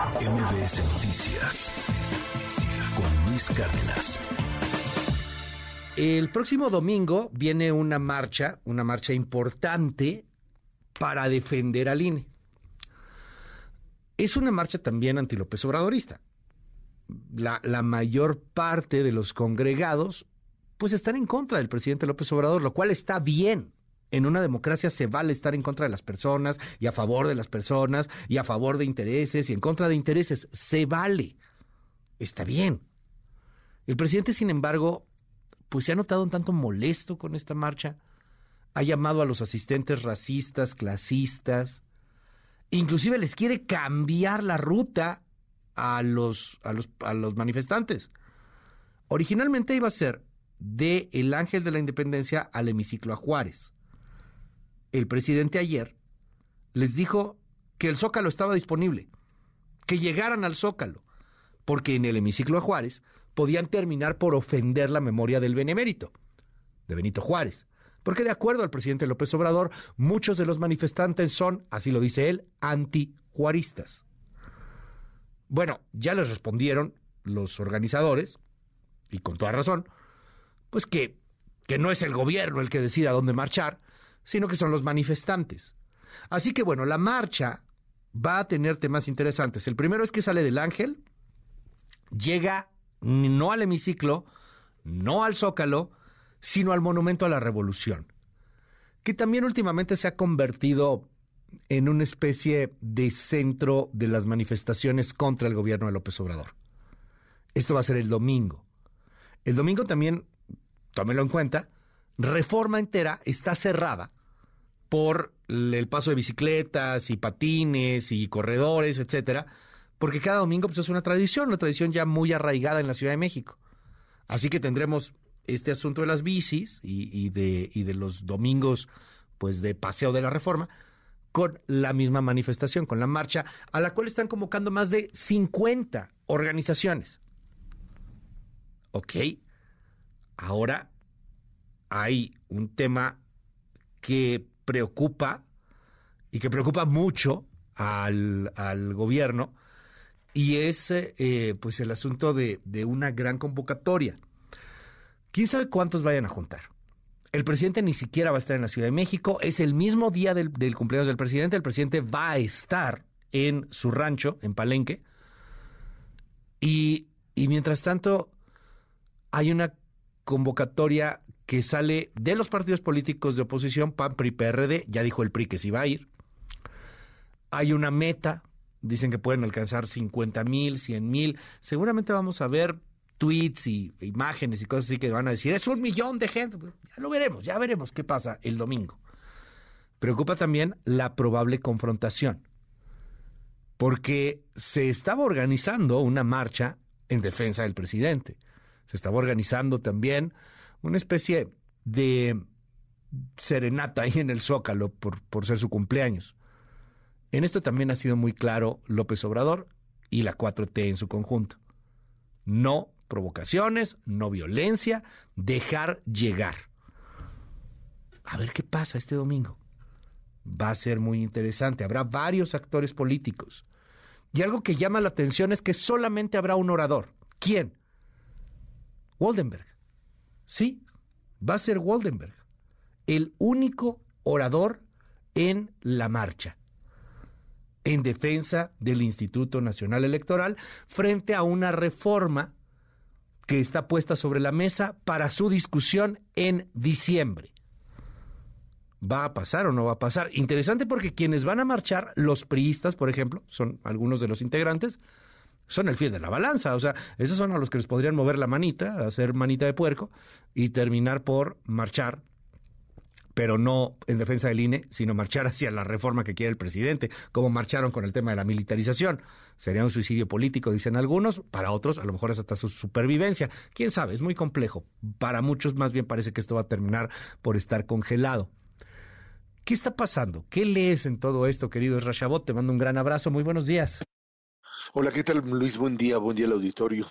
MBS Noticias con Luis Cárdenas. El próximo domingo viene una marcha, una marcha importante para defender al INE. Es una marcha también anti López Obradorista. La, la mayor parte de los congregados pues están en contra del presidente López Obrador, lo cual está bien en una democracia se vale estar en contra de las personas y a favor de las personas y a favor de intereses y en contra de intereses. Se vale. Está bien. El presidente, sin embargo, pues se ha notado un tanto molesto con esta marcha. Ha llamado a los asistentes racistas, clasistas. Inclusive les quiere cambiar la ruta a los, a los, a los manifestantes. Originalmente iba a ser de el Ángel de la Independencia al hemiciclo a Juárez el presidente ayer les dijo que el Zócalo estaba disponible, que llegaran al Zócalo, porque en el hemiciclo de Juárez podían terminar por ofender la memoria del benemérito, de Benito Juárez. Porque de acuerdo al presidente López Obrador, muchos de los manifestantes son, así lo dice él, antijuaristas. Bueno, ya les respondieron los organizadores, y con toda razón, pues que, que no es el gobierno el que decida dónde marchar, sino que son los manifestantes. Así que bueno, la marcha va a tener temas interesantes. El primero es que sale del Ángel, llega no al hemiciclo, no al Zócalo, sino al Monumento a la Revolución, que también últimamente se ha convertido en una especie de centro de las manifestaciones contra el gobierno de López Obrador. Esto va a ser el domingo. El domingo también, tómelo en cuenta, Reforma entera está cerrada por el paso de bicicletas y patines y corredores, etcétera, porque cada domingo pues, es una tradición, una tradición ya muy arraigada en la Ciudad de México. Así que tendremos este asunto de las bicis y, de, los domingos pues de paseo de la reforma con la misma manifestación, con la marcha, a la cual están convocando más de 50 organizaciones. Ok, ahora hay un tema que preocupa y que preocupa mucho al, gobierno y es eh, pues el asunto de, una gran convocatoria. ¿Quién sabe cuántos vayan a juntar? El presidente ni siquiera va a estar en la Ciudad de México. Es el mismo día del, del cumpleaños del presidente. El presidente va a estar en su rancho, en Palenque. Y, y mientras tanto, hay una convocatoria que sale de los partidos políticos de oposición, PAN, PRI, PRD, ya dijo el PRI que sí va a ir. Hay una meta, dicen que pueden alcanzar 50 mil, 100 mil. Seguramente vamos a ver tweets y imágenes y cosas así que van a decir, es un millón de gente. Ya lo veremos, ya veremos qué pasa el domingo. Preocupa también la probable confrontación, porque se estaba organizando una marcha en defensa del presidente. Se estaba organizando también una especie de serenata ahí en el Zócalo por, por ser su cumpleaños. En esto también ha sido muy claro López Obrador y la 4T en su conjunto. No provocaciones, no violencia, dejar llegar. A ver qué pasa este domingo. Va a ser muy interesante. Habrá varios actores políticos. Y algo que llama la atención es que solamente habrá un orador. ¿Quién? Waldenberg. Sí, va a ser Waldenberg, el único orador en la marcha, en defensa del Instituto Nacional Electoral frente a una reforma que está puesta sobre la mesa para su discusión en diciembre. ¿Va a pasar o no va a pasar? Interesante porque quienes van a marchar, los priistas, por ejemplo, son algunos de los integrantes, son el fiel de la balanza. O sea, esos son a los que les podrían mover la manita, hacer manita de puerco y terminar por marchar pero no en defensa del INE, sino marchar hacia la reforma que quiere el presidente, como marcharon con el tema de la militarización. Sería un suicidio político, dicen algunos, para otros a lo mejor es hasta su supervivencia. Quién sabe, es muy complejo. Para muchos más bien parece que esto va a terminar por estar congelado. ¿Qué está pasando? ¿Qué lees en todo esto, querido Rashabot? Te mando un gran abrazo, muy buenos días. Hola, ¿qué tal Luis? Buen día, buen día al auditorio.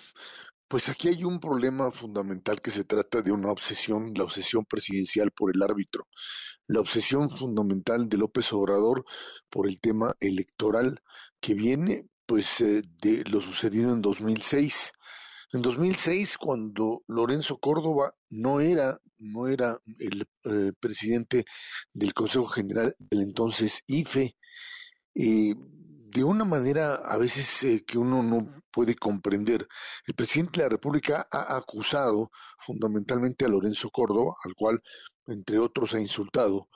Pues aquí hay un problema fundamental que se trata de una obsesión, la obsesión presidencial por el árbitro, la obsesión fundamental de López Obrador por el tema electoral que viene pues eh, de lo sucedido en 2006. En 2006, cuando Lorenzo Córdoba no era, no era el eh, presidente del Consejo General del entonces IFE, de una manera a veces eh, que uno no puede comprender. El presidente de la República ha acusado fundamentalmente a Lorenzo Córdoba, al cual, entre otros, ha insultado,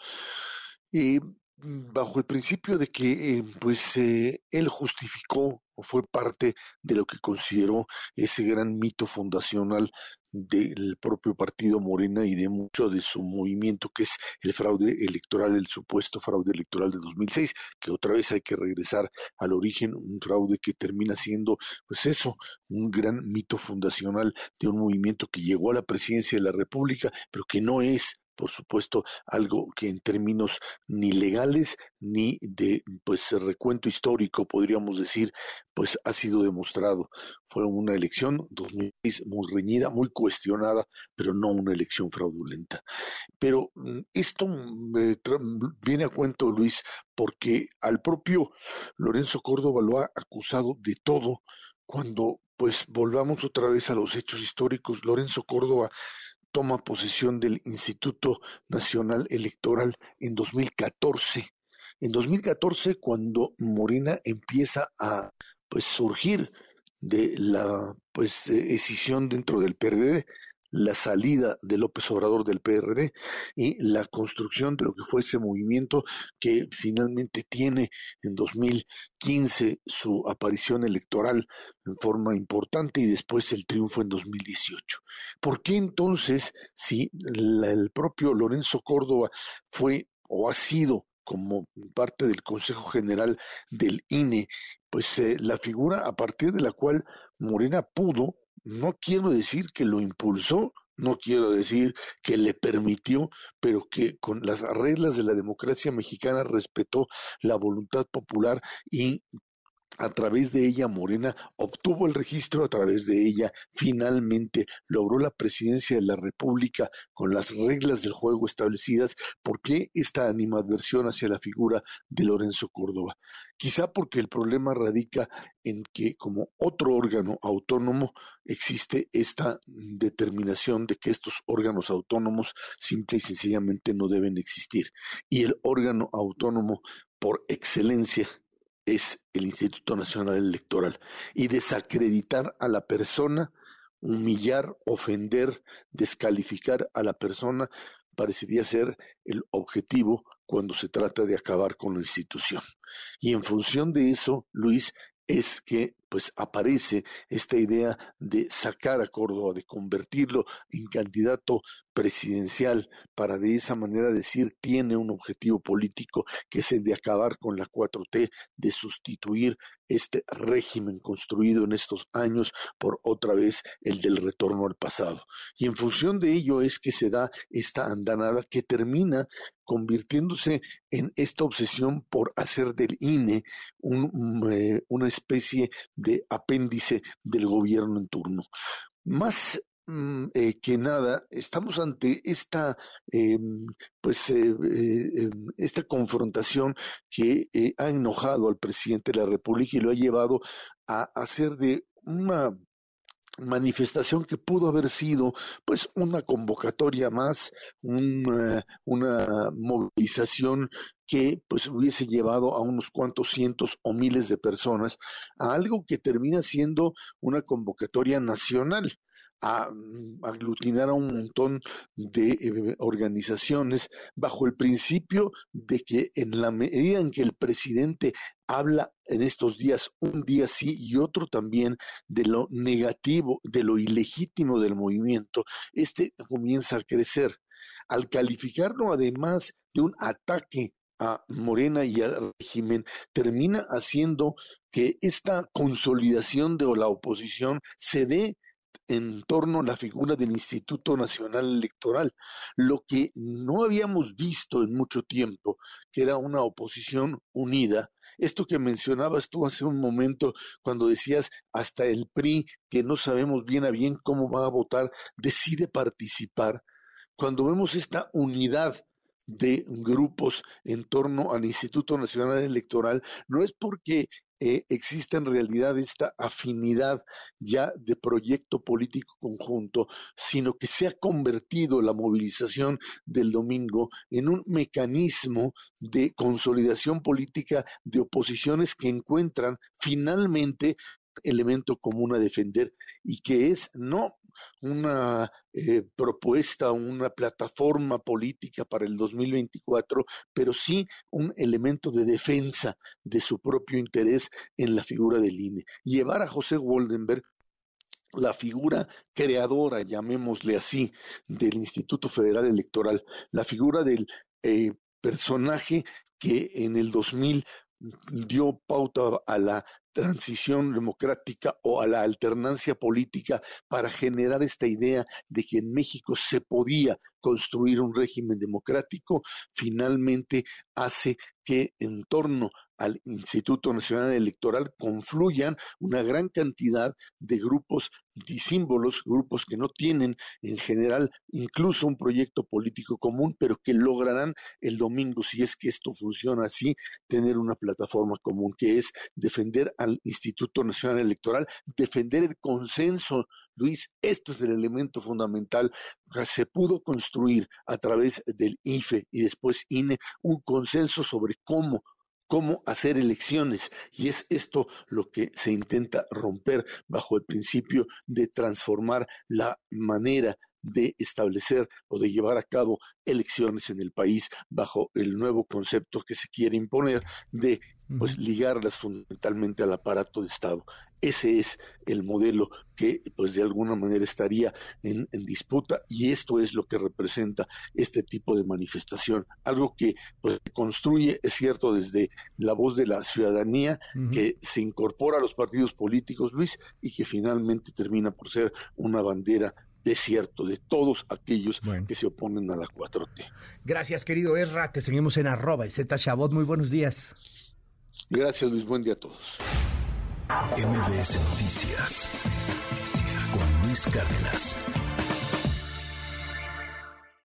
y bajo el principio de que eh, pues eh, él justificó o fue parte de lo que consideró ese gran mito fundacional del propio partido Morena y de mucho de su movimiento, que es el fraude electoral, el supuesto fraude electoral de 2006, que otra vez hay que regresar al origen, un fraude que termina siendo, pues eso, un gran mito fundacional de un movimiento que llegó a la presidencia de la República, pero que no es por supuesto, algo que en términos ni legales ni de pues recuento histórico podríamos decir, pues ha sido demostrado. Fue una elección 2006 muy reñida, muy cuestionada, pero no una elección fraudulenta. Pero mm, esto viene a cuento, Luis, porque al propio Lorenzo Córdoba lo ha acusado de todo cuando pues volvamos otra vez a los hechos históricos. Lorenzo Córdoba toma posesión del Instituto Nacional Electoral en 2014. En 2014, cuando Morena empieza a pues surgir de la pues decisión dentro del PRD, la salida de López Obrador del PRD y la construcción de lo que fue ese movimiento que finalmente tiene en 2015 su aparición electoral en forma importante y después el triunfo en 2018. ¿Por qué entonces, si el propio Lorenzo Córdoba fue o ha sido como parte del Consejo General del INE, pues eh, la figura a partir de la cual Morena pudo no quiero decir que lo impulsó, no quiero decir que le permitió, pero que con las reglas de la democracia mexicana respetó la voluntad popular y a través de ella Morena obtuvo el registro, a través de ella finalmente logró la presidencia de la República con las reglas del juego establecidas. ¿Por qué esta animadversión hacia la figura de Lorenzo Córdoba? Quizá porque el problema radica en que como otro órgano autónomo existe esta determinación de que estos órganos autónomos simple y sencillamente no deben existir. Y el órgano autónomo por excelencia es el Instituto Nacional Electoral y desacreditar a la persona, humillar, ofender, descalificar a la persona parecería ser el objetivo cuando se trata de acabar con la institución. Y en función de eso, Luis, es que pues aparece esta idea de sacar a Córdoba, de convertirlo en candidato presidencial para de esa manera decir tiene un objetivo político que es el de acabar con la 4T, de sustituir este régimen construido en estos años por otra vez el del retorno al pasado. Y en función de ello es que se da esta andanada que termina convirtiéndose en esta obsesión por hacer del INE eh, una especie de apéndice del gobierno en turno. Más mm, eh, que nada, estamos ante esta, pues, eh, em, esta confrontación que ha enojado al presidente de la República y lo ha llevado a hacer de una manifestación que pudo haber sido pues una convocatoria más, una, una movilización que pues hubiese llevado a unos cuantos cientos o miles de personas a algo que termina siendo una convocatoria nacional a mm, aglutinar a un montón de eh, organizaciones bajo el principio de que en la medida en que el presidente habla en estos días, un día sí y otro también, de lo negativo, de lo ilegítimo del movimiento, este comienza a crecer. Al calificarlo además de un ataque a Morena y al régimen, termina haciendo que esta consolidación de la oposición se dé en torno a la figura del Instituto Nacional Electoral, lo que no habíamos visto en mucho tiempo, que era una oposición unida. Esto que mencionabas tú hace un momento, cuando decías hasta el PRI, que no sabemos bien a bien cómo va a votar, decide participar. Cuando vemos esta unidad de grupos en torno al Instituto Nacional Electoral, no es porque eh, exista en realidad esta afinidad ya de proyecto político conjunto, sino que se ha convertido la movilización del domingo en un mecanismo de consolidación política de oposiciones que encuentran finalmente elemento común a defender y que es no una eh, propuesta, una plataforma política para el 2024, pero sí un elemento de defensa de su propio interés en la figura del INE. Llevar a José Woldenberg la figura creadora, llamémosle así, del Instituto Federal Electoral, la figura del eh, personaje que en el 2000 dio pauta a la transición democrática o a la alternancia política para generar esta idea de que en México se podía construir un régimen democrático, finalmente hace que en torno al Instituto Nacional Electoral confluyan una gran cantidad de grupos y símbolos, grupos que no tienen en general incluso un proyecto político común, pero que lograrán el domingo, si es que esto funciona así, tener una plataforma común, que es defender al Instituto Nacional Electoral, defender el consenso Luis, esto es el elemento fundamental. Se pudo construir a través del IFE y después INE un consenso sobre cómo cómo hacer elecciones. Y es esto lo que se intenta romper bajo el principio de transformar la manera de establecer o de llevar a cabo elecciones en el país bajo el nuevo concepto que se quiere imponer de pues ligarlas fundamentalmente al aparato de Estado. Ese es el modelo que pues de alguna manera estaría en, disputa y esto es lo que representa este tipo de manifestación, algo que pues construye, es cierto, desde la voz de la ciudadanía, que se incorpora a los partidos políticos, Luis, y que finalmente termina por ser una bandera desierto de todos aquellos que se oponen a la 4T. Gracias, querido Ezra. Te seguimos en arroba Z Chabot. Muy buenos días. Gracias, Luis. Buen día a todos. MBS Noticias con Luis Cárdenas.